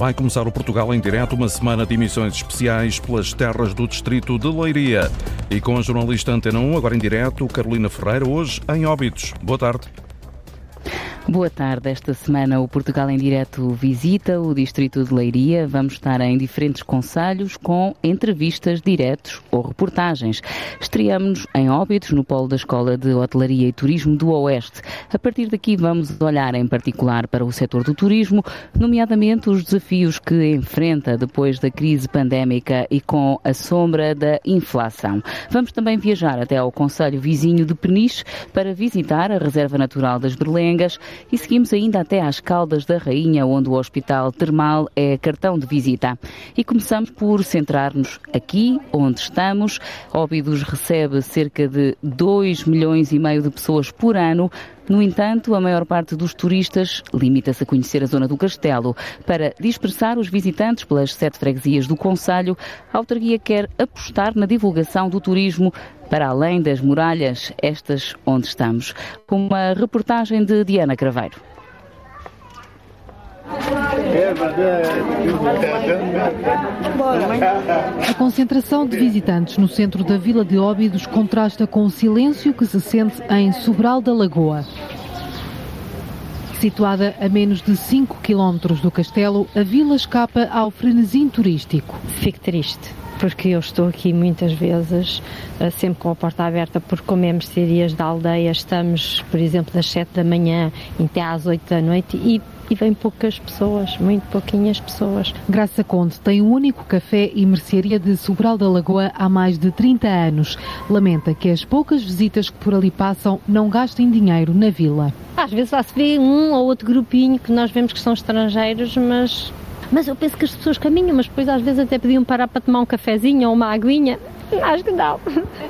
vai começar o Portugal em direto, uma semana de emissões especiais pelas terras do distrito de Leiria. E com a jornalista Antena 1, agora em direto, Carolina Ferreira, hoje em Óbitos. Boa tarde. Boa tarde. Esta semana o Portugal em Direto visita o Distrito de Leiria. Vamos estar em diferentes conselhos com entrevistas diretos ou reportagens. Estreamos-nos em Óbidos, no polo da Escola de Hotelaria e Turismo do Oeste. A partir daqui vamos olhar em particular para o setor do turismo, nomeadamente os desafios que enfrenta depois da crise pandémica e com a sombra da inflação. Vamos também viajar até ao Conselho vizinho de Peniche para visitar a Reserva Natural das Berlengas e seguimos ainda até às Caldas da Rainha, onde o Hospital Termal é cartão de visita. E começamos por centrar-nos aqui, onde estamos. Óbidos recebe cerca de 2 milhões e meio de pessoas por ano. No entanto, a maior parte dos turistas limita-se a conhecer a zona do castelo. Para dispersar os visitantes pelas sete freguesias do Conselho, a autarquia quer apostar na divulgação do turismo para além das muralhas, estas onde estamos. Com uma reportagem de Diana Craveiro. A concentração de visitantes no centro da Vila de Óbidos contrasta com o silêncio que se sente em Sobral da Lagoa. Situada a menos de 5 km do castelo, a vila escapa ao frenesim turístico. Fico triste porque eu estou aqui muitas vezes, eh, sempre com a porta aberta, porque como é mercearias da aldeia, estamos, por exemplo, das 7 da manhã até às 8 da noite e e vêm poucas pessoas, muito pouquinhas pessoas. Graça Conde tem o único café e mercearia de Sobral da Lagoa há mais de 30 anos. Lamenta que as poucas visitas que por ali passam não gastem dinheiro na vila. Às vezes lá se vê um ou outro grupinho que nós vemos que são estrangeiros, mas mas eu penso que as pessoas caminham, mas depois às vezes até podiam parar para tomar um cafezinho ou uma aguinha. Acho que não.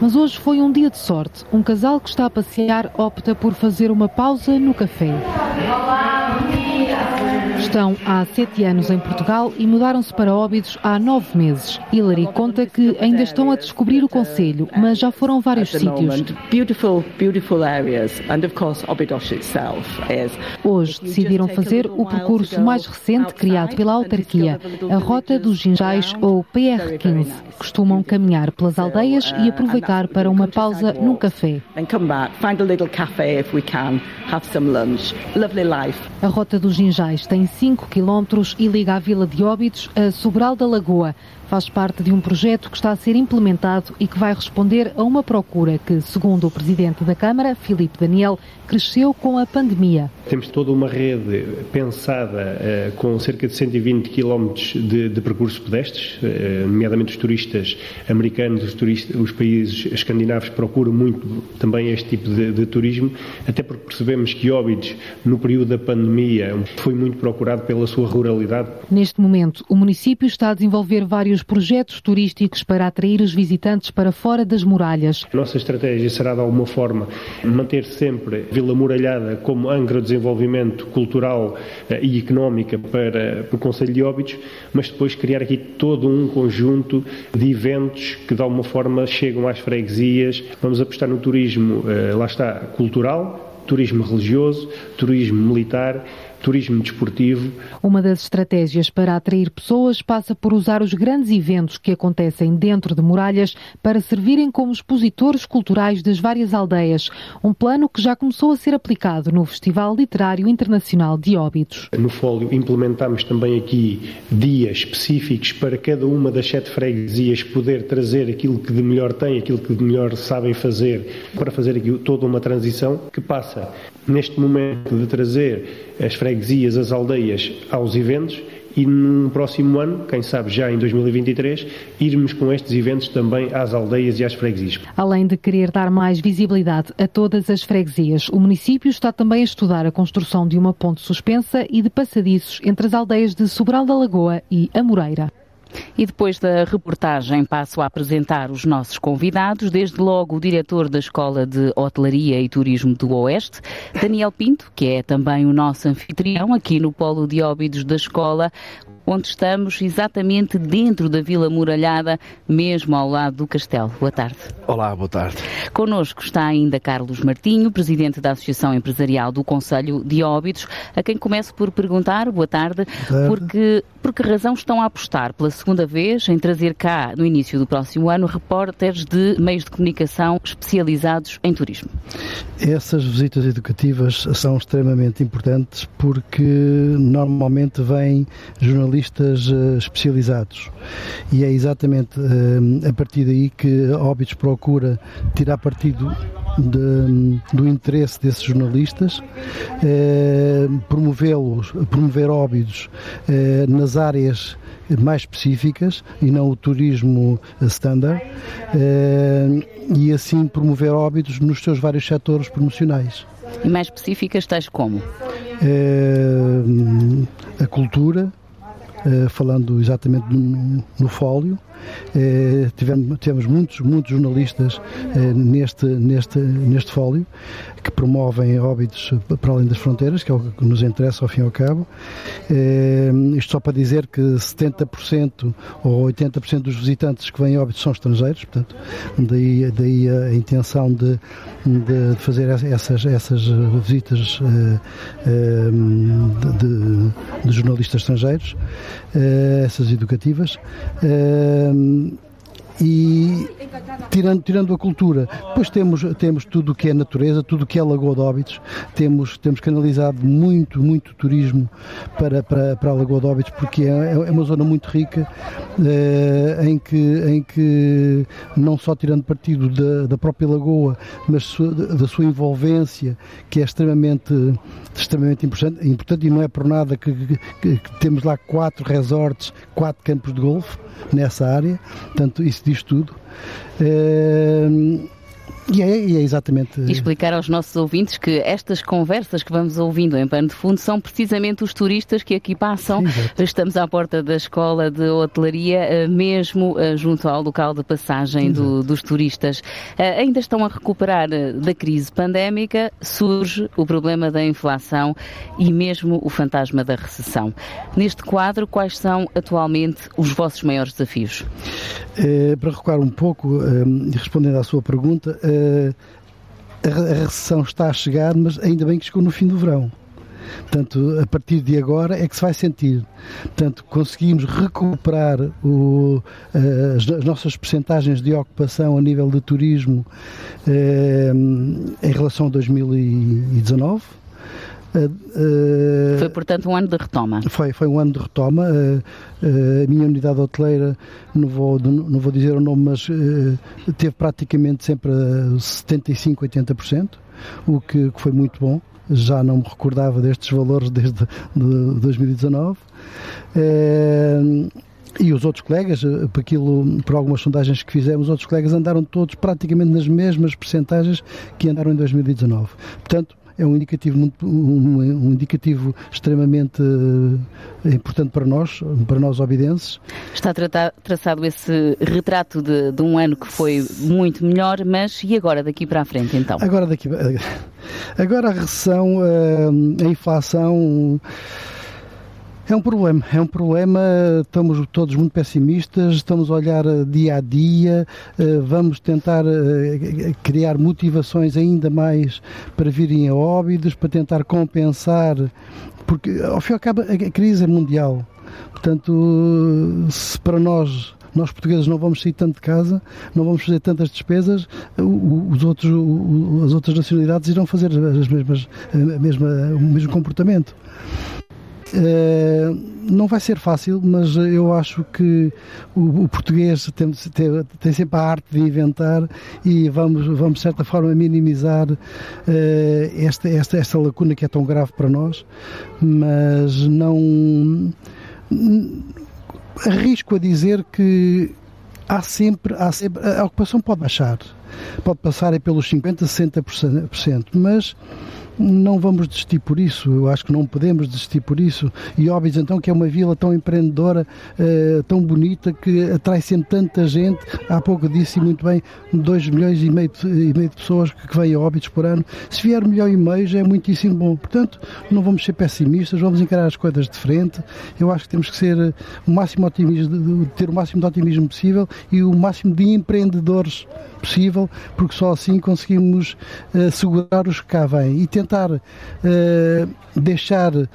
Mas hoje foi um dia de sorte. Um casal que está a passear opta por fazer uma pausa no café. Olá. Estão há sete anos em Portugal e mudaram-se para Óbidos há nove meses. Hilary conta que ainda estão a descobrir o Conselho, mas já foram vários sítios. Hoje decidiram fazer o percurso mais recente criado pela autarquia, a Rota dos Ginjais ou PR15. Costumam caminhar pelas aldeias e aproveitar para uma pausa num café. A Rota dos Ginjais tem 5 quilómetros e liga a Vila de Óbidos a Sobral da Lagoa, faz parte de um projeto que está a ser implementado e que vai responder a uma procura que, segundo o Presidente da Câmara, Filipe Daniel, cresceu com a pandemia. Temos toda uma rede pensada uh, com cerca de 120 km de, de percursos pedestres, uh, nomeadamente os turistas americanos, os, turistas, os países escandinavos procuram muito também este tipo de, de turismo, até porque percebemos que Óbidos, no período da pandemia, foi muito procurado pela sua ruralidade. Neste momento, o município está a desenvolver vários vários projetos turísticos para atrair os visitantes para fora das muralhas. Nossa estratégia será, de alguma forma, manter sempre Vila Muralhada como âncora de desenvolvimento cultural eh, e económica para, para o Conselho de Óbidos, mas depois criar aqui todo um conjunto de eventos que, de alguma forma, chegam às freguesias. Vamos apostar no turismo, eh, lá está, cultural, turismo religioso, turismo militar turismo desportivo. Uma das estratégias para atrair pessoas passa por usar os grandes eventos que acontecem dentro de muralhas para servirem como expositores culturais das várias aldeias. Um plano que já começou a ser aplicado no Festival Literário Internacional de Óbidos. No Fólio implementamos também aqui dias específicos para cada uma das sete freguesias poder trazer aquilo que de melhor tem, aquilo que de melhor sabem fazer, para fazer aqui toda uma transição que passa neste momento de trazer as freguesias, as aldeias aos eventos e no próximo ano, quem sabe já em 2023, irmos com estes eventos também às aldeias e às freguesias. Além de querer dar mais visibilidade a todas as freguesias, o município está também a estudar a construção de uma ponte suspensa e de passadiços entre as aldeias de Sobral da Lagoa e Amoreira. E depois da reportagem passo a apresentar os nossos convidados, desde logo o diretor da Escola de Hotelaria e Turismo do Oeste, Daniel Pinto, que é também o nosso anfitrião aqui no Polo de Óbidos da Escola, onde estamos exatamente dentro da Vila Muralhada, mesmo ao lado do castelo. Boa tarde. Olá, boa tarde. Connosco está ainda Carlos Martinho, presidente da Associação Empresarial do Conselho de Óbidos, a quem começo por perguntar, boa tarde, boa tarde. porque por que razão estão a apostar pela segunda vez em trazer cá, no início do próximo ano, repórteres de meios de comunicação especializados em turismo? Essas visitas educativas são extremamente importantes porque normalmente vêm jornalistas uh, especializados e é exatamente uh, a partir daí que a Óbidos procura tirar partido de, do interesse desses jornalistas, eh, promovê-los, promover óbidos eh, nas áreas mais específicas e não o turismo standard eh, e assim promover óbidos nos seus vários setores promocionais. E mais específicas tais como? Eh, a cultura, eh, falando exatamente no, no fólio, eh, tivemos, tivemos muitos, muitos jornalistas eh, neste, neste, neste fólio que promovem óbitos para além das fronteiras, que é o que nos interessa ao fim e ao cabo. Eh, isto só para dizer que 70% ou 80% dos visitantes que vêm a óbitos são estrangeiros, portanto, daí, daí a intenção de, de fazer essas, essas visitas de, de jornalistas estrangeiros, essas educativas um, e tirando, tirando a cultura, depois temos, temos tudo o que é natureza, tudo o que é Lagoa de Óbidos, temos, temos canalizado muito, muito turismo para, para, para a Lagoa de Óbidos, porque é, é uma zona muito rica, eh, em, que, em que não só tirando partido da, da própria Lagoa, mas da sua envolvência, que é extremamente, extremamente importante, importante e não é por nada que, que, que temos lá quatro resorts, quatro campos de golfe, nessa área, portanto, isso diz tudo. Uh, e é, e é, exatamente. E explicar aos nossos ouvintes que estas conversas que vamos ouvindo em pano de fundo são precisamente os turistas que aqui passam. Sim, Estamos à porta da escola de hotelaria, eh, mesmo eh, junto ao local de passagem do, dos turistas. Eh, ainda estão a recuperar da crise pandémica, surge o problema da inflação e mesmo o fantasma da recessão. Neste quadro, quais são atualmente os vossos maiores desafios? para recuar um pouco, respondendo à sua pergunta, a recessão está a chegar, mas ainda bem que chegou no fim do verão. Portanto, a partir de agora é que se vai sentir. Portanto, conseguimos recuperar o, as, as, nossas percentagens de ocupação a nível de turismo eh, em relação a 2019 foi, portanto, um ano de retoma. Foi, foi um ano de retoma. a minha unidade hoteleira, não vou, não vou dizer o nome, mas teve praticamente sempre 75%, 80%, o que, que foi muito bom já não me recordava destes valores desde de 2019. e os outros colegas, por, aquilo, por algumas sondagens que fizemos, os outros colegas andaram todos praticamente nas mesmas percentagens que andaram em 2019. Portanto, é um indicativo, muito, um, um indicativo extremamente eh, importante para nós, para nós obidenses. Está traçado esse retrato de, de, um ano que foi muito melhor, mas e agora daqui para a frente então? Agora daqui agora a recessão, eh, a inflação é um problema, é um problema. Estamos todos muito pessimistas, estamos a olhar eh, dia a dia, eh, vamos tentar eh, criar motivações ainda mais para virem a óbidos, para tentar compensar, porque ao fim e ao cabo a crise é mundial. Portanto, se para nós nós portugueses não vamos sair tanto de casa, não vamos fazer tantas despesas, os outros, as outras nacionalidades irão fazer as mesmas, a mesma, o mesmo comportamento. Uh, não vai ser fácil, mas eu acho que o, o português tem, tem, tem, sempre a arte de inventar e vamos, vamos de certa forma, minimizar uh, esta, esta, esta lacuna que é tão grave para nós, mas não. Arrisco a dizer que há sempre, há sempre. A ocupação pode baixar, pode passar pelos 50%, 60%, mas não vamos desistir por isso, eu acho que não podemos desistir por isso. E Óbidos, então, que é uma vila tão empreendedora, uh, tão bonita, que atrai sempre tanta gente. Há pouco disse muito bem, 2 milhões e meio, de, e meio de pessoas que vêm a Óbidos por ano. Se vier milhão e meio já é muitíssimo bom. Portanto, não vamos ser pessimistas, vamos encarar as coisas de frente. Eu acho que temos que ser o máximo otimismo, ter o máximo de otimismo possível e o máximo de empreendedores possível, porque só assim conseguimos uh, segurar os que cá vêm e tentar uh, deixar uh,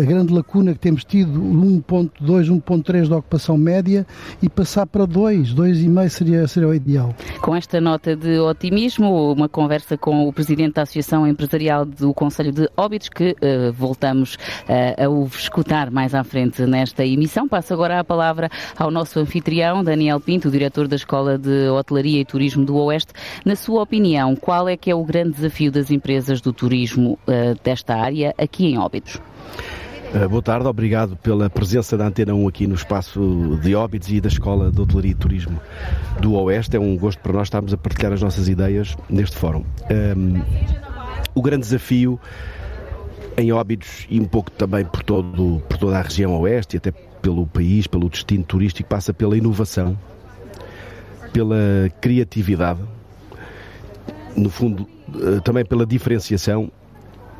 a grande lacuna que temos tido, 1.2, 1.3 de ocupação média e passar para 2, 2,5 seria, seria o ideal. Com esta nota de otimismo, uma conversa com o Presidente da Associação Empresarial do Conselho de Óbidos, que voltamos a o escutar mais à frente nesta emissão. Passo agora a palavra ao nosso anfitrião, Daniel Pinto, diretor da Escola de Hotelaria e Turismo do Oeste. Na sua opinião, qual é que é o grande desafio das empresas do turismo uh, desta área aqui em Óbidos? Uh, boa tarde, obrigado pela presença da Antena 1 aqui no espaço de Óbidos e da Escola de Hotelaria e Turismo do Oeste. É um gosto para nós estarmos a partilhar as nossas ideias neste fórum. Um, ehm, o grande desafio em Óbidos e um pouco também por, todo, por toda a região Oeste e até pelo país, pelo destino turístico, passa pela inovação, pela criatividade, no fundo, eh, também pela diferenciação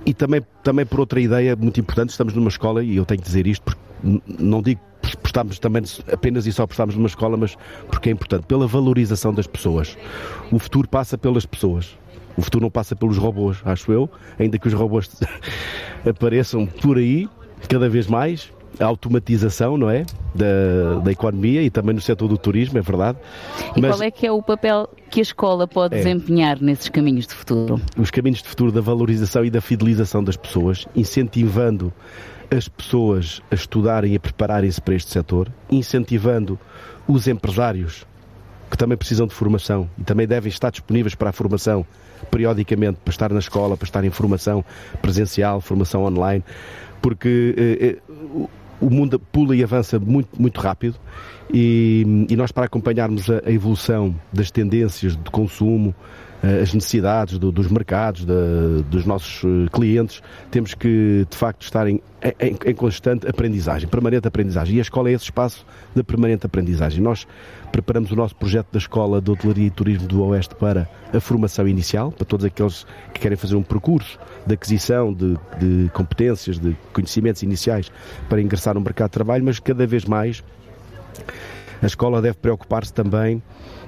e também, também por outra ideia muito importante. Estamos numa escola, e eu tenho que dizer isto, porque não digo por estarmos também apenas e só por estarmos numa escola, mas porque é importante, pela valorização das pessoas. O futuro passa pelas pessoas. O futuro não passa pelos robôs, acho eu, ainda que os robôs apareçam por aí cada vez mais, a automatização, não é? Da, da economia e também no setor do turismo, é verdade. E Mas, qual é que é o papel que a escola pode é, desempenhar nesses caminhos de futuro? Os caminhos de futuro da valorização e da fidelização das pessoas, incentivando as pessoas a estudarem e a prepararem-se para este setor, incentivando os empresários que também precisam de formação e também devem estar disponíveis para a formação periodicamente, para estar na escola, para estar em formação presencial, formação online, porque eh, eh, o mundo pula e avança muito, muito rápido e, e nós para acompanharmos a, a, evolução das tendências de consumo, eh, as necessidades do, dos mercados, da, dos nossos eh, clientes, temos que de facto estar em, em, em, constante aprendizagem, permanente aprendizagem. E a escola é esse espaço de permanente aprendizagem. Nós preparamos o nosso projeto da Escola de Hotelaria e Turismo do Oeste para a formação inicial, para todos aqueles que querem fazer um percurso de aquisição de, de competências, de conhecimentos iniciais para ingressar no mercado de trabalho, mas cada vez mais a escola deve preocupar-se também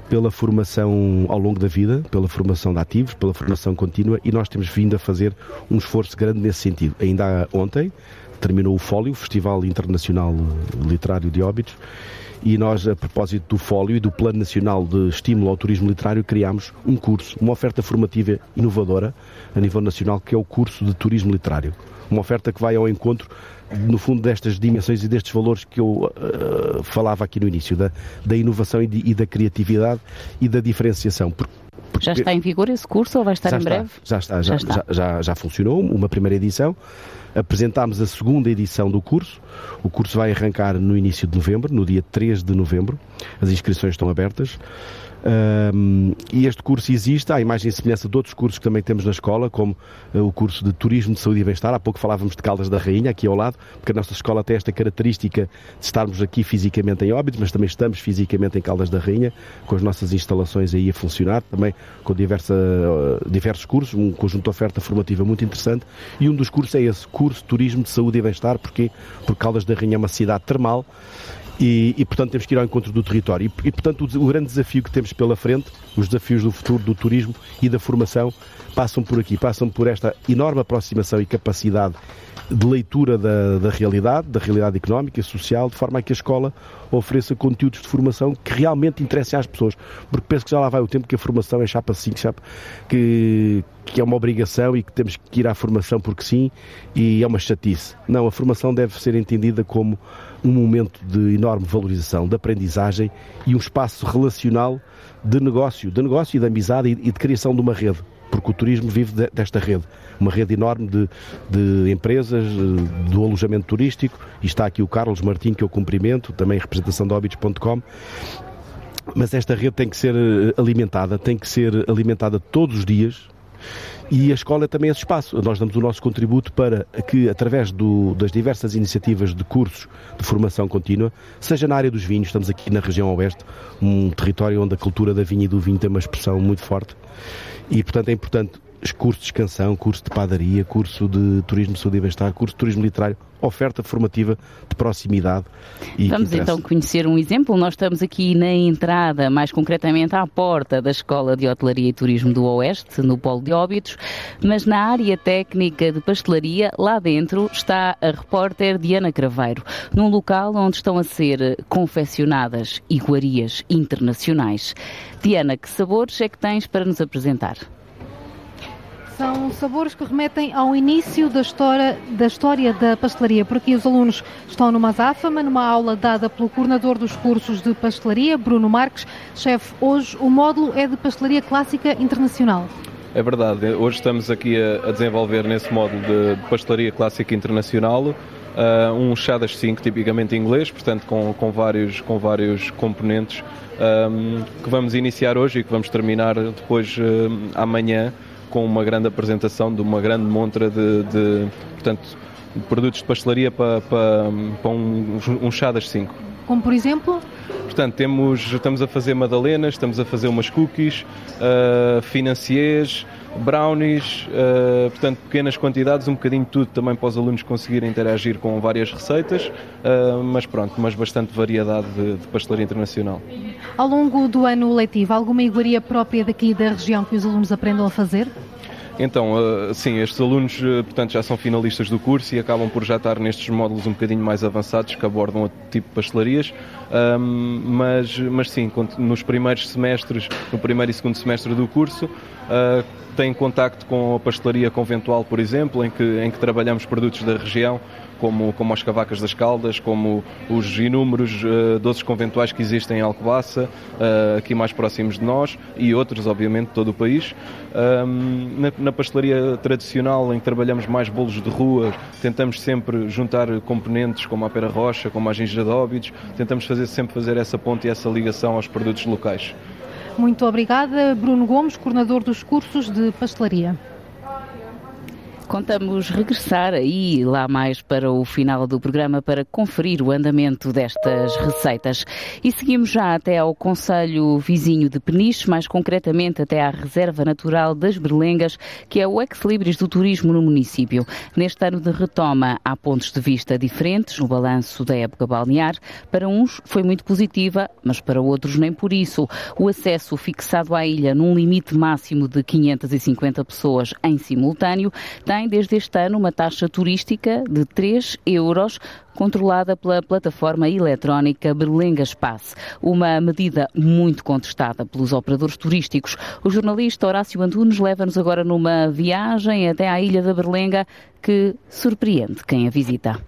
pela formação ao longo da vida, pela formação de ativos, pela formação contínua e nós temos vindo a fazer um esforço grande nesse sentido. Ainda ontem terminou o Fólio, o Festival Internacional Literário de Óbitos, e nós, a propósito do Fólio e do Plano Nacional de Estímulo ao Turismo Literário, criámos um curso, uma oferta formativa inovadora a nível nacional, que é o curso de Turismo Literário. Uma oferta que vai ao encontro no fundo, destas dimensões e destes valores que eu uh, falava aqui no início, da, da inovação e, de, e, da criatividade e da diferenciação. Porque, porque já está em vigor esse curso ou vai estar em está, breve? Já está, já, já, está. Já, já, já funcionou, uma primeira edição. Apresentámos a segunda edição do curso. O curso vai arrancar no início de novembro, no dia 3 de novembro. As inscrições estão abertas. Um, e este curso existe à imagem e semelhança de outros cursos que também temos na escola, como uh, o curso de Turismo de Saúde e Bem-Estar. Há pouco falávamos de Caldas da Rainha, aqui ao lado, porque a nossa escola tem esta característica de estarmos aqui fisicamente em Óbidos, mas também estamos fisicamente em Caldas da Rainha, com as nossas instalações aí a funcionar, também com diversa, uh, diversos cursos, um conjunto de oferta formativa muito interessante. E um dos cursos é esse, curso de Turismo de Saúde e Bem-Estar, porque, porque Caldas da Rainha é uma cidade termal e, e, portanto temos que ir ao encontro do território. E, e, portanto o, o, grande desafio que temos pela frente, os desafios do futuro do turismo e da formação, passam por aqui, passam por esta enorme aproximação e capacidade de leitura da, da realidade, da realidade económica e social, de forma a que a escola ofereça conteúdos de formação que realmente interessem às pessoas. Porque penso que já lá vai o tempo que a formação é chapa 5, chapa, que, que é uma obrigação e que temos que ir à formação porque sim, e é uma chatice. Não, a formação deve ser entendida como um momento de enorme valorização, de aprendizagem e um espaço relacional de negócio, de negócio e de amizade e de criação de uma rede, porque o turismo vive desta rede, uma rede enorme de, de empresas, do alojamento turístico, e está aqui o Carlos Martim, que eu cumprimento, também representação de Hobbits.com, mas esta rede tem que ser eh, alimentada, tem que ser alimentada todos os dias, E a escola é também esse espaço. Nós damos o nosso contributo para que, através do, das diversas iniciativas de cursos de formação contínua, seja na área dos vinhos, estamos aqui na região oeste, um território onde a cultura da vinha e do vinho tem uma expressão muito forte, e portanto é importante curso de canção, curso de padaria, curso de turismo de saúde e bem-estar, curso de turismo literário, oferta formativa de proximidade. E Vamos então conhecer um exemplo. Nós estamos aqui na entrada, mais concretamente à porta da Escola de Hotelaria e Turismo do Oeste, no Polo de Óbitos, mas na área técnica de pastelaria, lá dentro, está a repórter Diana Craveiro, num local onde estão a ser confeccionadas iguarias internacionais. Diana, que sabores é que tens para nos apresentar? São sabores que remetem ao início da história da, história da pastelaria. Por aqui os alunos estão numa azáfama, numa aula dada pelo coordenador dos cursos de pastelaria, Bruno Marques. Chefe, hoje o módulo é de pastelaria clássica internacional. É verdade, hoje estamos aqui a, desenvolver nesse módulo de pastelaria clássica internacional uh, um chá das 5, tipicamente inglês, portanto com, com, vários, com vários componentes um, ah, que vamos iniciar hoje e que vamos terminar depois uh, amanhã com uma grande apresentação de uma grande montra de, de portanto, produtos de pastelaria para, para, para um, um chá das 5. Como por exemplo? Portanto, temos, estamos a fazer madalenas, estamos a fazer umas cookies, uh, financiers, brownies, uh, portanto, pequenas quantidades, um bocadinho de tudo também para os alunos conseguirem interagir com várias receitas, uh, mas pronto, mas bastante variedade de, de pastelaria internacional. Ao longo do ano letivo, alguma iguaria própria daqui da região que os alunos aprendam a fazer? Então, uh, sim, estes alunos uh, portanto, já são finalistas do curso e acabam por já estar nestes módulos um bocadinho mais avançados que abordam outro tipo de pastelarias, mas, mas sim, nos primeiros semestres, no primeiro e segundo semestre do curso, uh, têm contacto com a pastelaria conventual, por exemplo, em que, em que trabalhamos produtos da região, como, como as cavacas das caldas, como os inúmeros uh, doces conventuais que existem em Alcobaça, uh, aqui mais próximos de nós, e outros, obviamente, de todo o país. Um, na, pastelaria tradicional, em que trabalhamos mais bolos de rua, tentamos sempre juntar componentes como a pera rocha, como a ginja de óbidos, tentamos fazer, sempre fazer essa ponte e essa ligação aos produtos locais. Muito obrigada, Bruno Gomes, coordenador dos cursos de pastelaria. Contamos regressar aí lá mais para o final do programa para conferir o andamento destas receitas. E seguimos já até ao Conselho Vizinho de Peniche, mais concretamente até à Reserva Natural das Berlengas, que é o ex-libris do turismo no município. Neste ano de retoma há pontos de vista diferentes no balanço da época balnear. Para uns foi muito positiva, mas para outros nem por isso. O acesso fixado à ilha num limite máximo de 550 pessoas em simultâneo tem tem desde este ano uma taxa turística de 3 euros controlada pela plataforma eletrónica Berlengas Pass, uma medida muito contestada pelos operadores turísticos. O jornalista Horácio Antunes leva-nos agora numa viagem até à Ilha da Berlenga que surpreende quem a visita.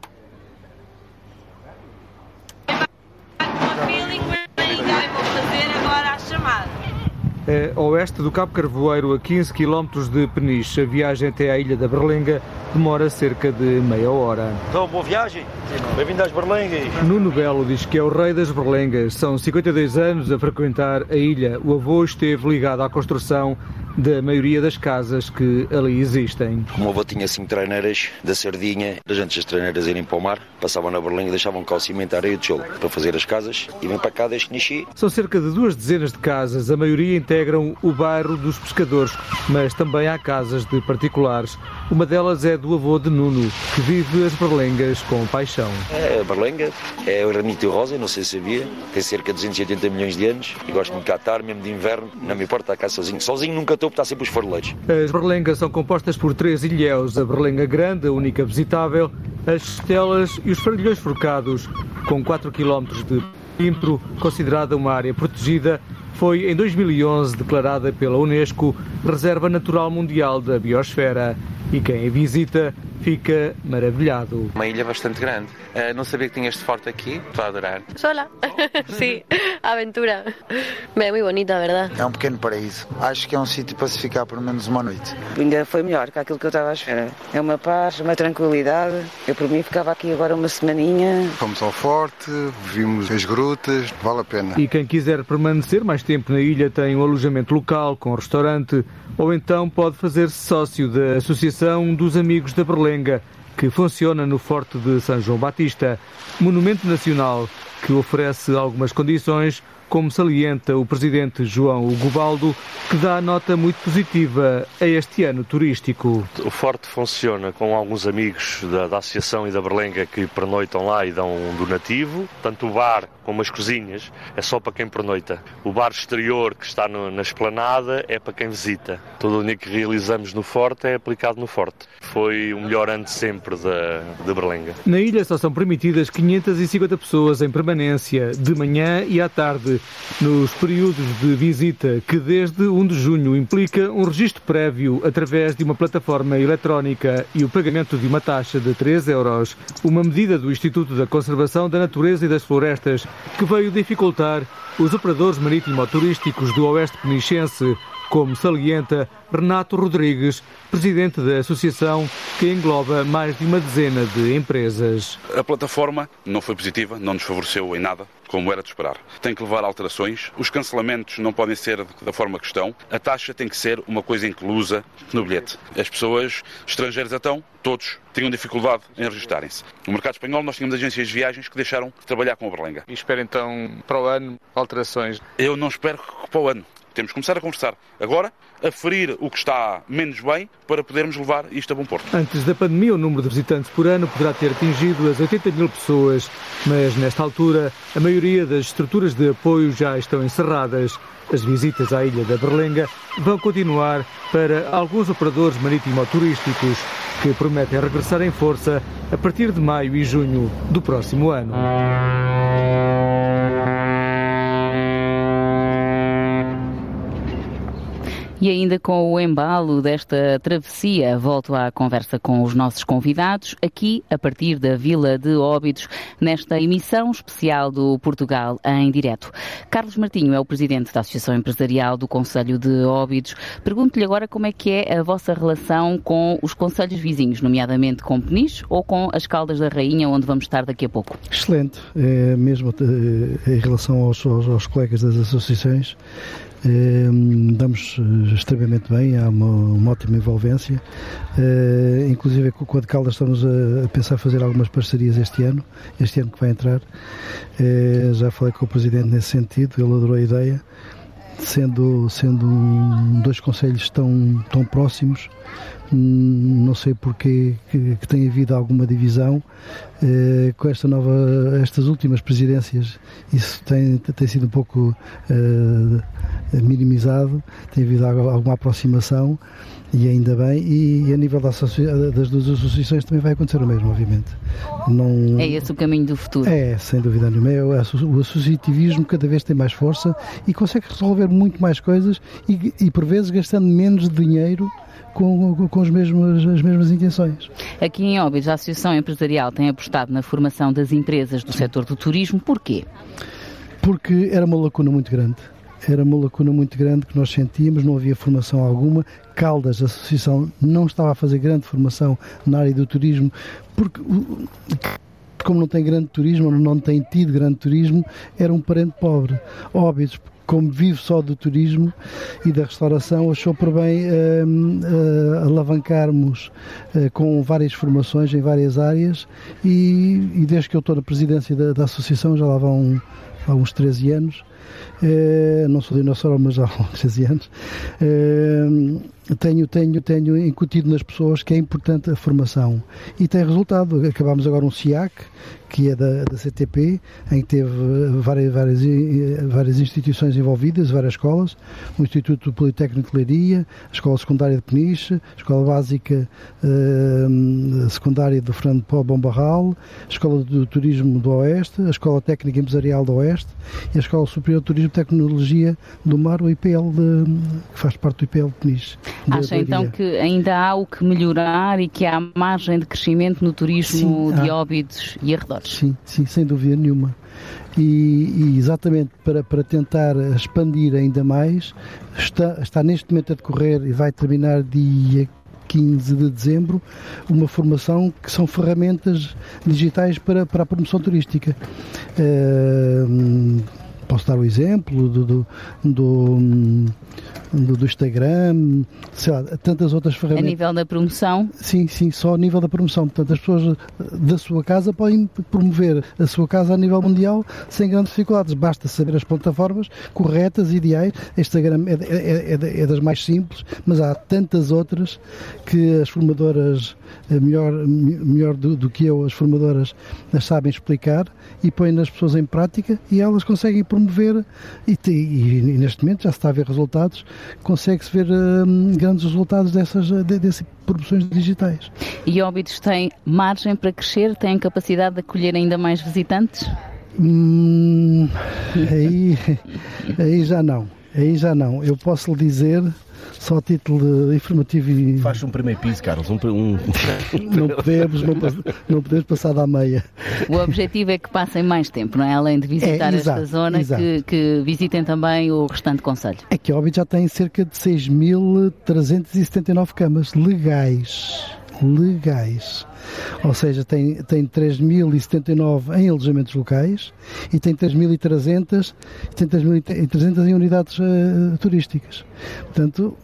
É, oeste do Cabo Carvoeiro, a 15 km de Peniche. A viagem até à Ilha da Berlenga demora cerca de meia hora. Então, boa viagem. Bem-vindo às Berlengas. Nuno Belo diz que é o rei das Berlengas. São 52 anos a frequentar a ilha. O avô esteve ligado à construção da maioria das casas que ali existem. O meu avô tinha cinco treineiras da Sardinha, antes das treineiras irem para o mar, passavam na Berlenga e deixavam cá o cimento, areia de tijolo para fazer as casas e vêm para cá desde que nasci. São cerca de duas dezenas de casas, a maioria integram o bairro dos pescadores, mas também há casas de particulares. Uma delas é do avô de Nuno, que vive as berlengas com paixão. É, a berlenga é o granito rosa, não sei se sabia, tem cerca de 280 milhões de anos e gosto muito de cá estar, mesmo de inverno, não me importa estar cá sozinho. Sozinho nunca estou, porque está sempre os faroleiros. As berlengas são compostas por três ilhéus, a berlenga grande, a única visitável, as estelas e os farelhões forcados, com 4 km de perímetro, considerada uma área protegida foi em 2011 declarada pela Unesco Reserva Natural Mundial da Biosfera e quem a visita fica maravilhado. Uma ilha bastante grande. Uh, não sabia que tinha este forte aqui, estou a adorar. Sola, sim, aventura. É muito bonita, verdade. É um pequeno paraíso. Acho que é um sítio para se ficar por menos uma noite. Ainda foi melhor que aquilo que eu estava à espera. É uma paz, uma tranquilidade. Eu por mim ficava aqui agora uma semaninha. Fomos ao forte, vimos as grutas, vale a pena. E quem quiser permanecer mais tempo na ilha tem um alojamento local com restaurante ou então pode fazer-se sócio da Associação dos Amigos da Berlenga, que funciona no Forte de São João Batista, monumento nacional que oferece algumas condições como salienta o presidente João Hugo Baldo, que dá nota muito positiva a este ano turístico. O Forte funciona com alguns amigos da, da Associação e da Berlenga que pernoitam lá e dão um donativo. Tanto o bar como as cozinhas é só para quem pernoita. O bar exterior que está no, na esplanada é para quem visita. Todo o dinheiro que realizamos no Forte é aplicado no Forte. Foi o melhor ano de sempre da, da Berlenga. Na ilha só são permitidas 550 pessoas em permanência, de manhã e à tarde nos períodos de visita, que desde 1 de junho implica um registro prévio através de uma plataforma eletrónica e o pagamento de uma taxa de 3 euros, uma medida do Instituto da Conservação da Natureza e das Florestas que veio dificultar os operadores marítimo-turísticos do Oeste Penichense como salienta Renato Rodrigues, presidente da associação que engloba mais de uma dezena de empresas. A plataforma não foi positiva, não nos favoreceu em nada, como era de esperar. Tem que levar alterações, os cancelamentos não podem ser da forma que estão, a taxa tem que ser uma coisa inclusa no bilhete. As pessoas estrangeiras então, todos, tinham dificuldade em registarem-se. No mercado espanhol nós tínhamos agências de viagens que deixaram de trabalhar com a Berlenga. E espera então para o ano alterações? Eu não espero que para o ano. Temos que começar a conversar agora, a ferir o que está menos bem, para podermos levar isto a bom porto. Antes da pandemia, o número de visitantes por ano poderá ter atingido as 80 mil pessoas, mas nesta altura, a maioria das estruturas de apoio já estão encerradas. As visitas à Ilha da Berlenga vão continuar para alguns operadores marítimo-turísticos que prometem regressar em força a partir de maio e junho do próximo ano. E ainda com o embalo desta travessia, volto à conversa com os nossos convidados, aqui a partir da Vila de Óbidos, nesta emissão especial do Portugal em direto. Carlos Martinho é o presidente da Associação Empresarial do Conselho de Óbidos. Pergunto-lhe agora como é que é a vossa relação com os conselhos vizinhos, nomeadamente com Peniche ou com as Caldas da Rainha, onde vamos estar daqui a pouco. Excelente, é, mesmo eh, em relação aos, aos, aos colegas das associações, damos eh, extremamente bem, há uma, uma ótima envolvência. Uh, inclusive com a de Caldas estamos a, a, pensar fazer algumas parcerias este ano, este ano que vai entrar. Uh, já falei com o Presidente nesse sentido, ele adorou a ideia. Sendo, sendo dois conselhos tão, tão próximos, hum, não sei porque que, que tem havido alguma divisão eh, com esta nova, estas últimas presidências isso tem, tem sido um pouco eh, minimizado, tem havido alguma aproximação e ainda bem, e, a nível das, das duas associações também vai acontecer o mesmo, obviamente. Não... É esse o caminho do futuro? É, sem dúvida nenhuma. É, o associativismo cada vez tem mais força e consegue resolver muito mais coisas e, e por vezes gastando menos dinheiro com, com as, mesmas, as mesmas intenções. Aqui em Óbidos, a Associação Empresarial tem apostado na formação das empresas do setor do turismo. Porquê? Porque era uma lacuna muito grande era uma lacuna muito grande que nós sentíamos, não havia formação alguma. Caldas, a associação, não estava a fazer grande formação na área do turismo, porque como não tem grande turismo, não tem tido grande turismo, era um parente pobre. Óbvios, como vive só do turismo e da restauração, achou por bem uh, uh, alavancarmos uh, com várias formações em várias áreas e, e, desde que eu estou na presidência da, da associação, já lá vão há uns 13 anos, eh, não sou dinossauro, mas há uns 13 anos, eh, tenho, tenho, tenho incutido nas pessoas que é importante a formação. E tem resultado. Acabámos agora um SIAC, que é da, da CTP, em que teve várias, várias, várias instituições envolvidas, várias escolas, o Instituto Politécnico de Leiria, a Escola Secundária de Peniche, a Escola Básica uh, Secundária do Fernando Pó Bombarral, a Escola do Turismo do Oeste, a Escola Técnica Empresarial do Oeste e a Escola Superior de Turismo e Tecnologia do Mar, o IPL, de, que faz parte do IPL de Peniche. Acha então que ainda há o que melhorar e que há margem de crescimento no turismo sim, de Óbidos e arredores? Sim, sim, sem dúvida nenhuma. E, e, exatamente para, para tentar expandir ainda mais, está, está neste momento a decorrer e vai terminar dia 15 de dezembro, uma formação que são ferramentas digitais para, para a promoção turística. Uh, posso dar o exemplo do, do, do do, do Instagram, sei lá, tantas outras ferramentas. A nível da promoção? Sim, sim, só a nível da promoção. Portanto, as pessoas da sua casa podem promover a sua casa a nível mundial sem grandes dificuldades. Basta saber as plataformas corretas, ideais. Instagram é, é, é, é das mais simples, mas há tantas outras que as formadoras, eh, melhor, melhor do, do que eu, as formadoras as sabem explicar e põem nas pessoas em prática e elas conseguem promover e, e, e neste momento já se está a ver resultados consegue-se ver hum, grandes resultados dessas, de, dessas promoções digitais. E Óbidos tem margem para crescer? Tem capacidade de acolher ainda mais visitantes? Hum, aí, aí já não. Aí já não. Eu posso lhe dizer só a título informativo e. Faz um primeiro piso, Carlos. Um, um... não, podemos, não, não, podemos passar da meia. O objetivo é que passem mais tempo, não é? Além de visitar é, exato, esta zona, que, que, visitem também o restante Conselho. É que Óbidos já tem cerca de 6.379 camas legais. Legais. Ou seja, tem, tem 3.079 em alojamentos locais e tem 3.300 tem 3.300 em unidades uh, turísticas. Portanto,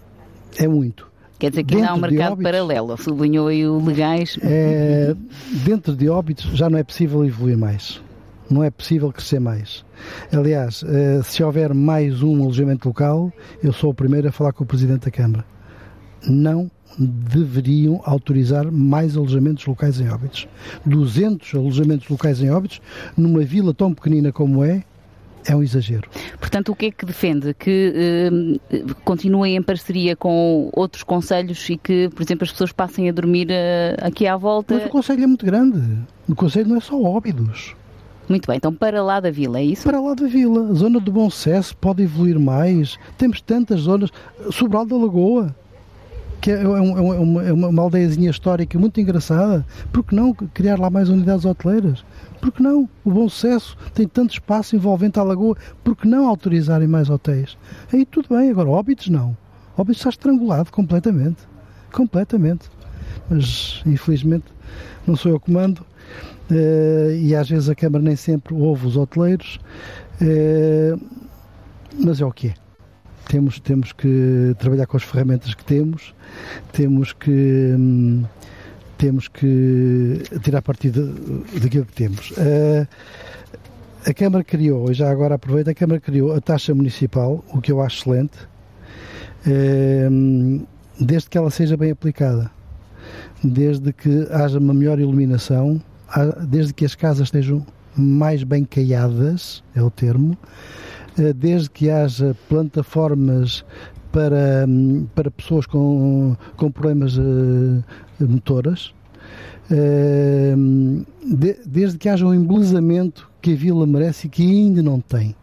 é muito. Quer dizer que ainda há um mercado paralelo, sublinhou aí o legais. É, dentro de óbitos já não é possível evoluir mais. Não é possível crescer mais. Aliás, uh, se houver mais um alojamento local, eu sou o primeiro a falar com o Presidente da Câmara. Não deveriam autorizar mais alojamentos locais em óbitos. 200 alojamentos locais em óbitos, numa vila tão pequenina como é, é um exagero. Portanto, o que é que defende? Que eh, continuem em parceria com outros conselhos e que, por exemplo, as pessoas passem a dormir eh, aqui à volta? Mas o conselho é muito grande. O conselho não é só óbidos. Muito bem, então para lá da vila, é isso? Para lá da vila. A zona do Bom Sucesso pode evoluir mais. Temos tantas zonas. Sobral da Lagoa que é, é, um, é, uma, é uma aldeiazinha histórica muito engraçada. Por que não criar lá mais unidades hoteleiras? Por que não? O Bom Sucesso tem tanto espaço envolvente à lagoa, por que não autorizarem mais hotéis? Aí tudo bem, agora Óbitos não. Óbitos está estrangulado completamente. Completamente. Mas, infelizmente, não sou eu que mando. Uh, e às vezes a Câmara nem sempre ouve os hoteleiros. Uh, mas é o que é temos, temos que trabalhar com as ferramentas que temos, temos que, hum, temos que tirar partido daquilo que temos. A Câmara criou, e já agora aproveito, a Câmara criou a taxa municipal, o que eu acho excelente, uh, desde que ela seja bem aplicada, desde que haja uma melhor iluminação, desde que as casas estejam mais bem caiadas, é o termo, desde que haja plataformas para, hum, para pessoas com, com problemas uh, motoras, uh, de, desde que haja um embelezamento que a vila merece e que ainda não tem.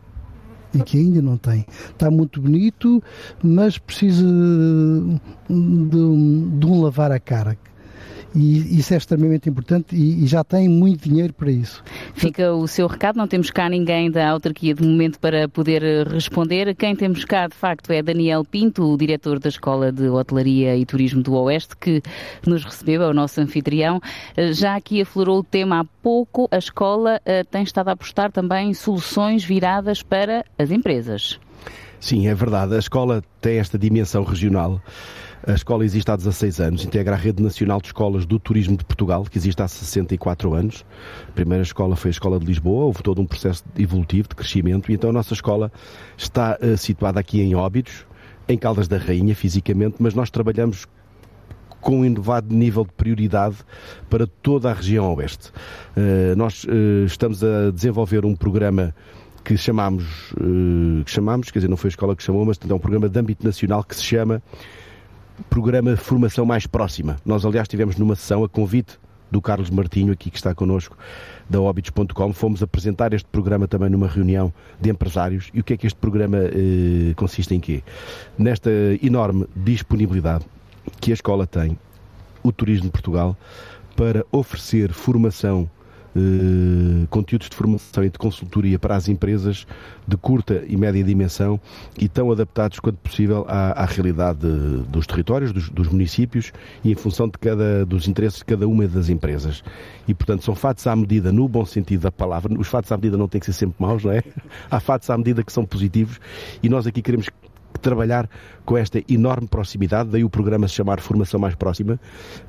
E que ainda não tem. Está muito bonito, mas precisa de, de um lavar a cara e isso é extremamente importante e, e, já tem muito dinheiro para isso. Fica o seu recado, não temos cá ninguém da autarquia de momento para poder eh, responder. Quem temos cá, de facto, é Daniel Pinto, o diretor da Escola de Hotelaria e Turismo do Oeste, que nos recebeu, é o nosso anfitrião. Eh, já aqui aflorou o tema há pouco, a escola uh, tem estado a apostar também em soluções viradas para as empresas. Sim, é verdade. A escola tem esta dimensão regional. A escola existe há 16 anos, integra a Rede Nacional de Escolas do Turismo de Portugal, que existe há 64 anos. A primeira escola foi a Escola de Lisboa, houve todo um processo evolutivo de crescimento, e então a nossa escola está uh, situada aqui em Óbidos, em Caldas da Rainha, fisicamente, mas nós trabalhamos com um elevado nível de prioridade para toda a região oeste. Uh, nós uh, estamos a desenvolver um programa que chamamos, uh, que chamamos, quer dizer, não foi a escola que chamou, mas é um programa de âmbito nacional que se chama Programa de Formação Mais Próxima. Nós, aliás, estivemos numa sessão a convite do Carlos Martinho, aqui que está connosco, da Obits.com, fomos apresentar este programa também numa reunião de empresários. E o que é que este programa eh, consiste em quê? Nesta enorme disponibilidade que a escola tem, o Turismo de Portugal, para oferecer formação conteúdos de formação e de consultoria para as empresas de curta e média dimensão e tão adaptados quanto possível à, à realidade de, dos territórios, dos, dos, municípios e em função de cada, dos interesses de cada uma das empresas. E, portanto, são fatos à medida, no bom sentido da palavra. Os fatos à medida não têm que ser sempre maus, não é? Há fatos à medida que são positivos e nós aqui queremos trabalhar com esta enorme proximidade, daí o programa se chamar Formação Mais Próxima.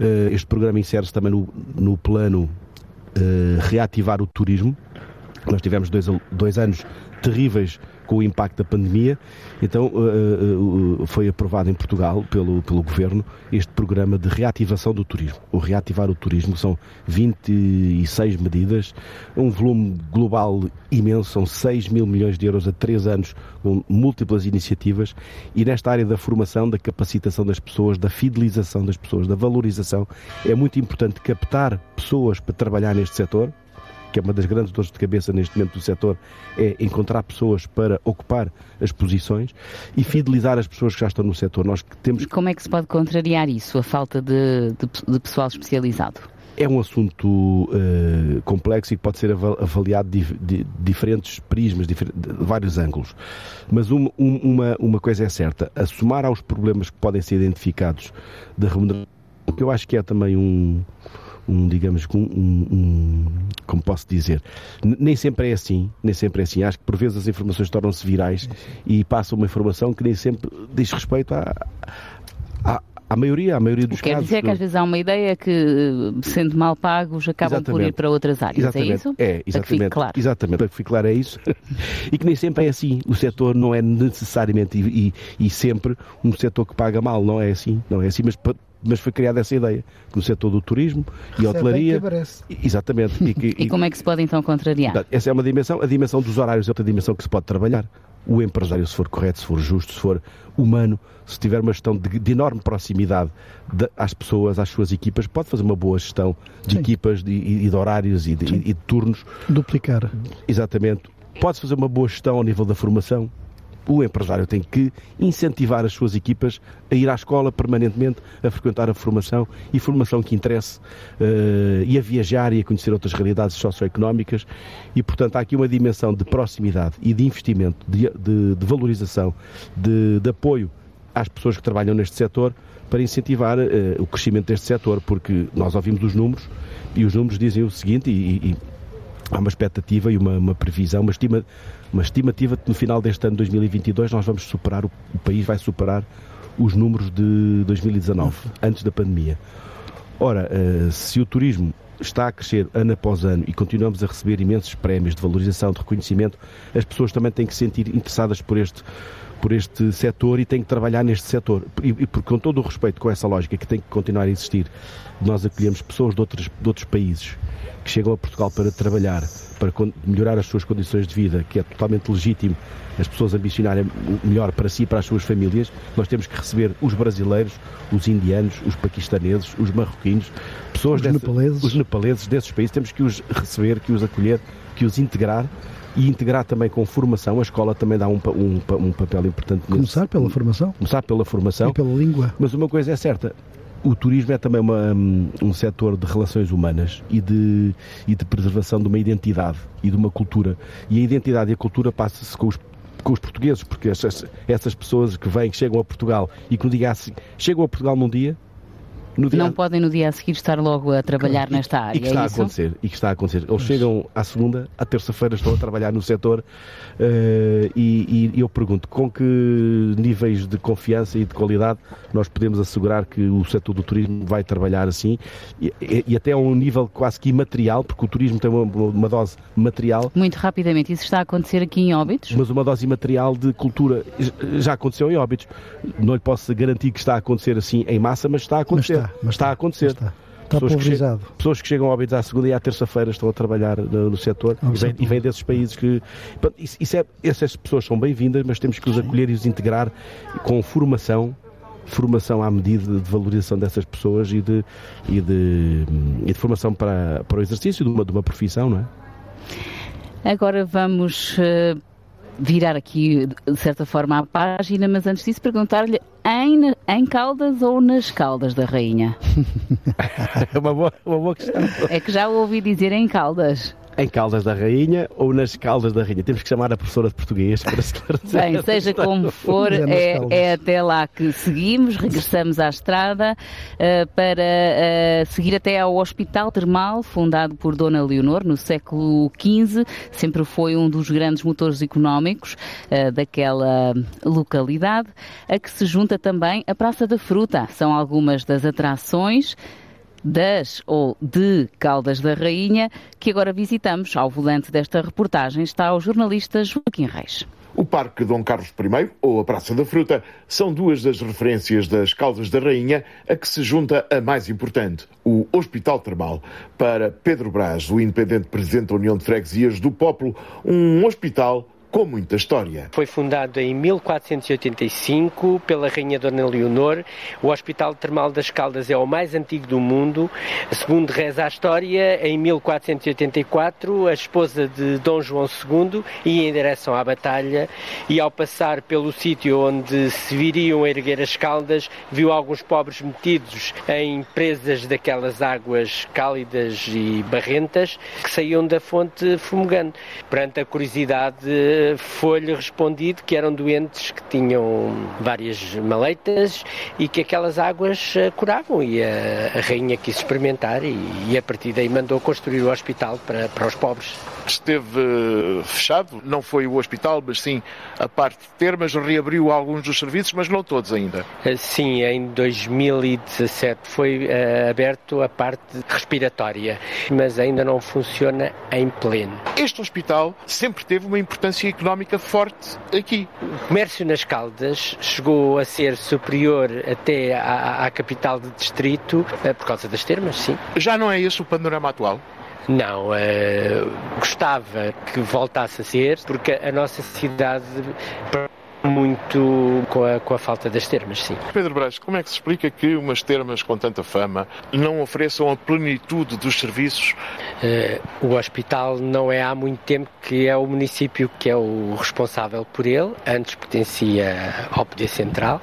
Eh, este programa insere-se também no, no plano reativar o turismo. Nós tivemos dois, dois anos terríveis com o impacto da pandemia. Então uh, uh, foi aprovado em Portugal pelo, pelo Governo este programa de reativação do turismo. O reativar o turismo são 26 medidas, um volume global imenso, são 6 mil milhões de euros a 3 anos, com múltiplas iniciativas. E nesta área da formação, da capacitação das pessoas, da fidelização das pessoas, da valorização, é muito importante captar pessoas para trabalhar neste setor que é uma das grandes dores de cabeça neste momento do setor, é encontrar pessoas para ocupar as posições e fidelizar as pessoas que já estão no setor. Nós temos... Como é que se pode contrariar isso, a falta de, de, de pessoal especializado? É um assunto uh, complexo e que pode ser avaliado de, de diferentes prismas, de vários ângulos. Mas um, um, uma, uma coisa é certa: a somar aos problemas que podem ser identificados da remuneração, que eu acho que é também um, um digamos, um, um, como posso dizer, nem sempre é assim, nem sempre é assim. Acho que por vezes as informações tornam-se virais e passam uma informação que nem sempre diz respeito à, à, à maioria, à maioria dos Quer casos. Quer dizer que às vezes há uma ideia que, sendo mal pagos, acabam exatamente. por ir para outras áreas, é exatamente. é isso? É, exatamente. Para que fique claro. Exatamente, para que fique claro é isso. e que nem sempre é assim. O setor não é necessariamente e, e, e, sempre um setor que paga mal, não é assim. Não é assim, mas mas foi criada essa ideia no setor do turismo e hotelaria. Exatamente. E, que, e, como é que se pode então contrariar? Essa é uma dimensão. A dimensão dos horários é outra dimensão que se pode trabalhar. O empresário, se for correto, se for justo, se for humano, se tiver uma gestão de, de enorme proximidade de, às pessoas, às suas equipas, pode fazer uma boa gestão de Sim. equipas de, e de horários e de, e de turnos. Duplicar. Exatamente. Pode-se fazer uma boa gestão ao nível da formação, o empresário tem que incentivar as suas equipas a ir à escola permanentemente, a frequentar a formação e formação que interesse uh, e a viajar e a conhecer outras realidades socioeconómicas. E, portanto, há aqui uma dimensão de proximidade e de investimento, de, de, de valorização, de, de, apoio às pessoas que trabalham neste setor para incentivar uh, o crescimento deste setor, porque nós ouvimos os números e os números dizem o seguinte e, e há uma expectativa e uma, uma previsão, uma, estima, uma estimativa que no final deste ano 2022 nós vamos superar, o, o país vai superar os números de 2019, antes da pandemia. Ora, uh, se o turismo está a crescer ano após ano e continuamos a receber imensos prémios de valorização, de reconhecimento, as pessoas também têm que se sentir interessadas por este por este setor e têm que trabalhar neste setor. E, e com todo o respeito com essa lógica que tem que continuar a existir, nós acolhemos pessoas de outros, de outros países que chegam a Portugal para trabalhar, para melhorar as suas condições de vida, que é totalmente legítimo as pessoas ambicionarem melhor para si e para as suas famílias, nós temos que receber os brasileiros, os indianos, os paquistaneses, os marroquinos, pessoas os, dessa, nepaleses. os nepaleses desses países, temos que os receber, que os acolher, que os integrar e integrar também com formação. A escola também dá um, um, um papel importante. Começar nesse. pela formação. Começar pela formação. E pela língua. Mas uma coisa é certa, o turismo é também uma, um setor de relações humanas e de, e de preservação de uma identidade e de uma cultura. E a identidade e a cultura passa-se com os com os portugueses, porque essas, essas pessoas que vêm, que chegam a Portugal e que no dia assim, chegam a Portugal num dia não podem no dia a seguir estar logo a trabalhar nesta área. E que está é a acontecer. E que está a acontecer. Eles chegam à segunda, à terça-feira estão a trabalhar no setor uh, e, e, eu pergunto com que níveis de confiança e de qualidade nós podemos assegurar que o setor do turismo vai trabalhar assim e, e até a um nível quase que imaterial, porque o turismo tem uma, uma, dose material. Muito rapidamente, isso está a acontecer aqui em Óbitos? Mas uma dose imaterial de cultura já aconteceu em Óbitos. Não lhe posso garantir que está a acontecer assim em massa, mas está a acontecer. Está, mas está a acontecer. Está. Está pessoas, que pulverizado. pessoas que chegam ao Óbidos à segunda e à terça-feira estão a trabalhar no, no setor Ah, e, vêm, e vêm desses países que. Pronto, Isso, isso é, essas pessoas são bem-vindas, mas temos que os acolher e os integrar com formação formação à medida de valorização dessas pessoas e de, e de, e de formação para, para o exercício de uma, de uma profissão, não é? Agora vamos eh, virar aqui, de certa forma, a página, mas antes disso perguntar-lhe em, em Caldas ou nas Caldas da Rainha? É uma boa, uma boa questão. É que já ouvi dizer em Caldas. Em Caldas da Rainha ou nas Caldas da Rainha? Temos que chamar a professora de português para esclarecer. Bem, seja como for, é, é até lá que seguimos, regressamos à estrada eh, para eh, seguir até ao Hospital Termal, fundado por Dona Leonor no século XV, sempre foi um dos grandes motores económicos eh, daquela localidade, a que se junta também a Praça da Fruta. São algumas das atrações das ou de Caldas da Rainha que agora visitamos. Ao volante desta reportagem está o jornalista Joaquim Reis. O Parque Dom Carlos I ou a Praça da Fruta são duas das referências das Caldas da Rainha a que se junta a mais importante, o Hospital Termal. Para Pedro Braz, o independente presidente da União de Freguesias do Popolo, um hospital com muita história. Foi fundado em 1485 pela Rainha Dona Leonor. O Hospital Termal das Caldas é o mais antigo do mundo. Segundo reza a história, em 1484, a esposa de Dom João II ia em direção à batalha e, ao passar pelo sítio onde se viriam erguer as caldas, viu alguns pobres metidos em presas daquelas águas cálidas e barrentas que saíam da fonte fumegando. Perante a curiosidade, foi-lhe respondido que eram doentes que tinham várias maleitas e que aquelas águas eh, curavam e a, a rainha quis experimentar e, e a partir daí mandou construir o hospital para, para os pobres. Esteve eh, fechado, não foi o hospital, mas sim a parte de termas, reabriu alguns dos serviços, mas não todos ainda. Eh, Sim, em 2017 foi eh, aberto a parte respiratória, mas ainda não funciona em pleno. Este hospital sempre teve uma importância económica forte aqui. O comércio nas Caldas chegou a ser superior até à, à capital de distrito eh, por causa das termas, sim. Já não é esse o panorama atual? Não, eh, gostava que voltasse a ser, porque a nossa cidade muito com a, com a falta das termas, sim. Pedro Brás, como é que se explica que umas termas com tanta fama não ofereçam a plenitude dos serviços? Eh, o hospital não é há muito tempo que é o município que é o responsável por ele, antes pertencia ao Poder Central.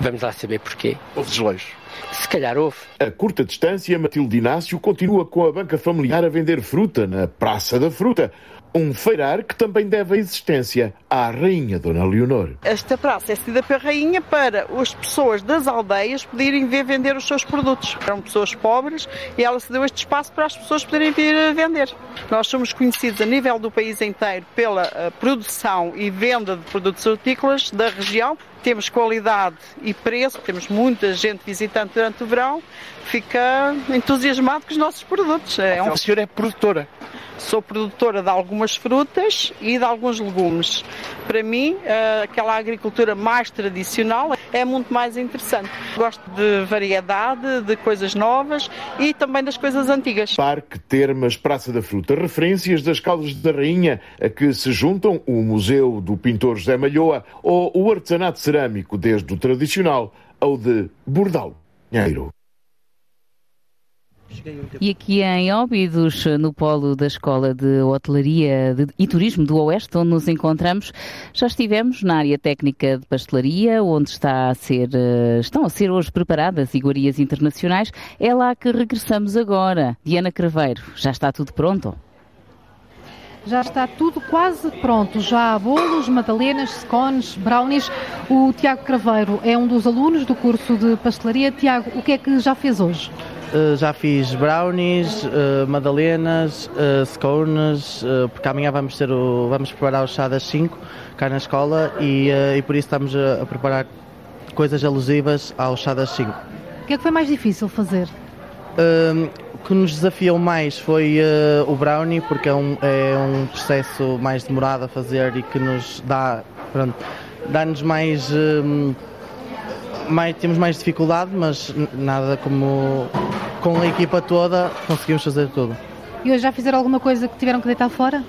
Vamos lá saber porquê. Houve desleixo. Se calhar houve. A curta distância, Matilde Inácio continua com a banca familiar a vender fruta na Praça da Fruta. Um feirar que também deve a existência à Rainha Dona Leonor. Esta praça é cedida pela rainha para as pessoas das aldeias poderem vir vender os seus produtos. Eram pessoas pobres e ela cedeu este espaço para as pessoas poderem vir vender. Nós somos conhecidos a nível do país inteiro pela eh, produção e venda de produtos hortícolas da região. Temos qualidade e preço, temos muita gente visitante durante o verão, fica entusiasmado com os nossos produtos. É um... A senhora é produtora? Sou produtora de algumas frutas e de alguns legumes. Para mim, eh, aquela agricultura mais tradicional é muito mais interessante. Gosto de variedade, de coisas novas e também das coisas antigas. Parque, Termas, Praça da Fruta, referências das Caldas da Rainha, a que se juntam o Museu do Pintor José Malhoa ou o artesanato cerâmico, desde o tradicional ao de Bordal. E aqui em Óbidos, no polo da Escola de Hotelaria e Turismo do Oeste, onde nos encontramos, já estivemos na área técnica de pastelaria, onde está a ser, eh, estão a ser hoje preparadas iguarias internacionais. É lá que regressamos agora. Diana Craveiro, já está tudo pronto? Já está tudo quase pronto. Já há bolos, madalenas, scones, brownies. O Tiago Craveiro é um dos alunos do curso de pastelaria. Tiago, o que é que já fez hoje? Uh, já fiz brownies, uh, madalenas, uh, scones, porque amanhã vamos, ter o, vamos preparar o chá das 5 cá na escola e, e por isso estamos a, a preparar coisas alusivas ao chá das 5. O que é que foi mais difícil fazer? Uh, o que nos desafiou mais foi uh, o brownie, porque é um, é um processo mais demorado a fazer e que nos dá, pronto, dá-nos mais, um, mais, temos mais dificuldade, mas nada como com a equipa toda conseguimos fazer tudo. E hoje já fizeram alguma coisa que tiveram que deitar fora?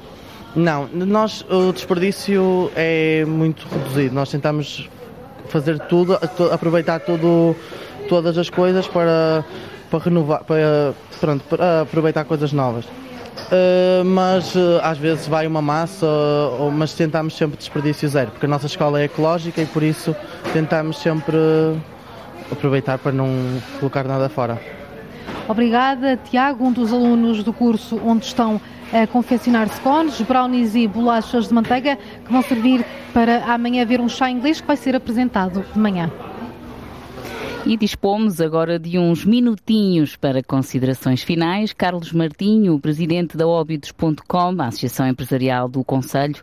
Não, nós o desperdício é muito reduzido. Nós tentamos fazer tudo, aproveitar tudo, todas as coisas para, para renovar, para, pronto, para aproveitar coisas novas. Uh, mas uh, às vezes vai uma massa, uh, mas tentamos sempre desperdício zero, porque a nossa escola é ecológica e por isso tentamos sempre aproveitar para não colocar nada fora. Obrigada, Tiago, um dos alunos do curso onde estão a confeccionar scones, brownies e bolachas de manteiga que vão servir para amanhã ver um chá inglês que vai ser apresentado de manhã. E dispomos agora de uns minutinhos para considerações finais. Carlos Martinho, presidente da Óbidos.com, a Associação Empresarial do Conselho.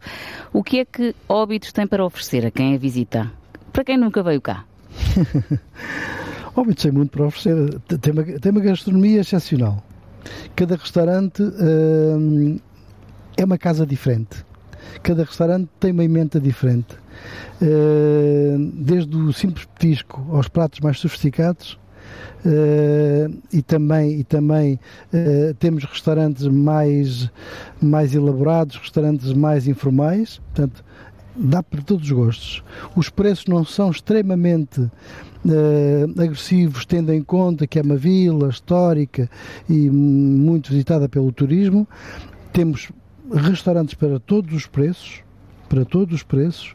O que é que Óbidos tem para oferecer a quem a visita? Para quem nunca veio cá? Óbidos tem muito para oferecer. Tem uma, tem uma gastronomia excepcional. Cada restaurante hum, é uma casa diferente. Cada restaurante tem uma emenda diferente. Uh, desde o simples petisco aos pratos mais sofisticados, Uh, e também, e também uh, temos restaurantes mais, mais elaborados, restaurantes mais informais, portanto, dá para todos os gostos. Os preços não são extremamente uh, agressivos, tendo em conta que é uma vila histórica e muito visitada pelo turismo. Temos restaurantes para todos os preços, para todos os preços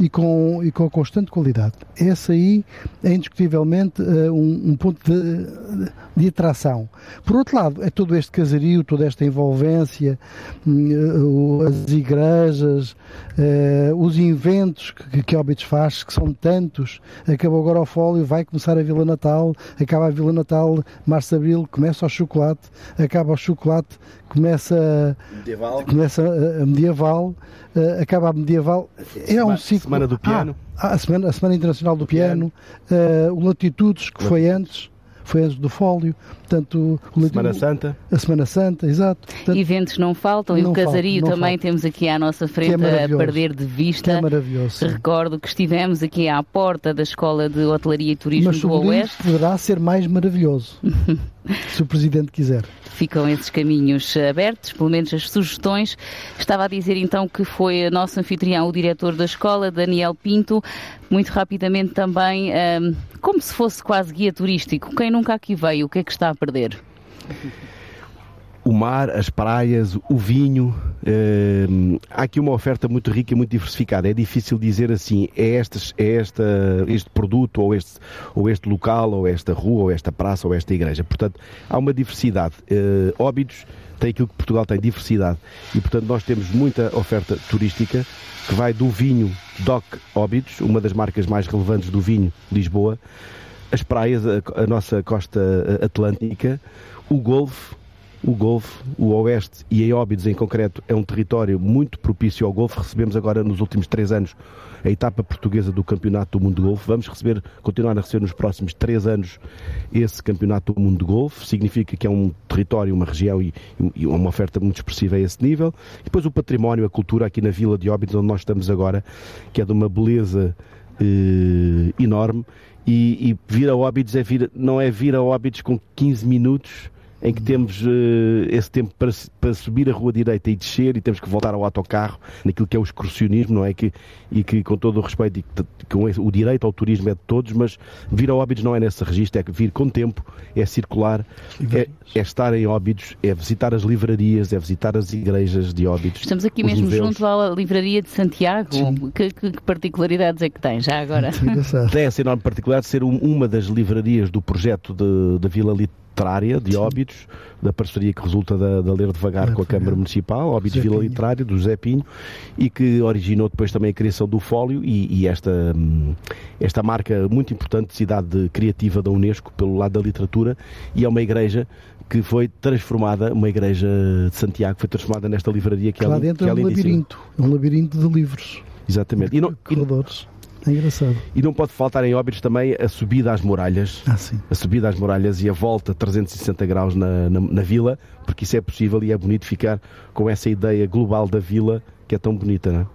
e com, e com constante qualidade. Esse aí é indiscutivelmente uh, um, um, ponto de, de, atração. Por outro lado, é todo este casario, toda esta envolvência, uh, as igrejas, uh, os inventos que, que Óbidos faz, que são tantos. Acabou agora o fólio, vai começar a Vila Natal, acaba a Vila Natal, março, abril, começa o chocolate, acaba o chocolate, começa, medieval. começa a, a medieval, acaba a medieval. É um ciclo. Semana do Piano. Ah, a, semana, a Semana Internacional do Piano, piano. Uh, o Latitudes, que foi antes, foi antes do Fólio, portanto... O Semana Santa. A Semana Santa, exato. Portanto, Eventos não faltam não e o casario falta, também falta. temos aqui à nossa frente é a perder de vista. Que é maravilhoso. Sim. Recordo que estivemos aqui à porta da Escola de Hotelaria e Turismo Mas do Oeste. poderá ser mais maravilhoso, se o Presidente quiser ficam esses caminhos abertos, pelo menos as sugestões. Estava a dizer então que foi nosso anfitrião, o diretor da escola, Daniel Pinto, muito rapidamente também, um, como se fosse quase guia turístico. Quem nunca aqui veio, o que é que está a perder? o mar, as praias, o vinho. Uh, há aqui uma oferta muito rica e muito diversificada. É difícil dizer assim, é, este, é esta, este produto, ou este, ou este local, ou esta rua, ou esta praça, ou esta igreja. Portanto, há uma diversidade. Uh, Óbidos tem aquilo que Portugal tem, diversidade. E, portanto, nós temos muita oferta turística que vai do vinho DOC Óbidos, uma das marcas mais relevantes do vinho Lisboa, as praias, a, a nossa costa atlântica, o golfe, o Golfo, o Oeste e a Óbidos em concreto é um território muito propício ao Golfo. Recebemos agora nos últimos três anos a etapa portuguesa do Campeonato do Mundo de Golfo. Vamos receber, continuar a receber nos próximos três anos esse Campeonato do Mundo de Golfo. Significa que é um território, uma região e, e uma oferta muito expressiva a esse nível. E depois o património, a cultura aqui na Vila de Óbidos, onde nós estamos agora, que é de uma beleza eh, enorme. E, e vir a Óbidos é vir, não é vir a Óbidos com 15 minutos em que temos uh, esse tempo para, para, subir a rua direita e descer e temos que voltar ao autocarro, naquilo que é o excursionismo, não é? Que, e que, com todo o respeito, e com esse, o direito ao turismo é de todos, mas vir a Óbidos não é nesse registro, é vir com tempo, é circular, é, é, estar em Óbidos, é visitar as livrarias, é visitar as igrejas de Óbidos. Estamos aqui mesmo museus. junto à livraria de Santiago. Que, que, que, particularidades é que tem já agora? Tem essa enorme particularidade de ser um, uma das livrarias do projeto da Vila Litoral literária de Óbidos, da parceria que resulta da, da Ler Devagar com a Câmara Municipal, Óbidos Vila Pinho. Literária, do José Pinho, e que originou depois também a criação do Fólio e, e esta, hum, esta marca muito importante de cidade criativa da Unesco pelo lado da literatura, e é uma igreja que foi transformada, uma igreja de Santiago, foi transformada nesta livraria que, que lá dentro que é um labirinto, é um labirinto de livros. Exatamente. E não, corredores. É engraçado. E não pode faltar em Óbidos também a subida às muralhas. Ah, sim. A subida às muralhas e a volta 360 graus na, na, na vila, porque isso é possível e é bonito ficar com essa ideia global da vila que é tão bonita, não é?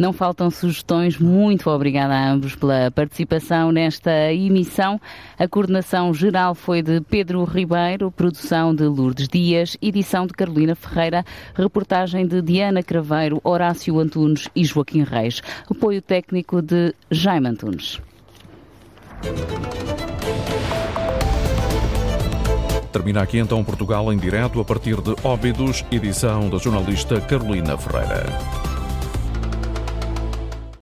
Não faltam sugestões. Muito obrigada a ambos pela participação nesta emissão. A coordenação geral foi de Pedro Ribeiro, produção de Lourdes Dias, edição de Carolina Ferreira, reportagem de Diana Craveiro, Horácio Antunes e Joaquim Reis. Apoio técnico de Jaime Antunes. Termina aqui então Portugal em direto a partir de Óbidos, edição da jornalista Carolina Ferreira.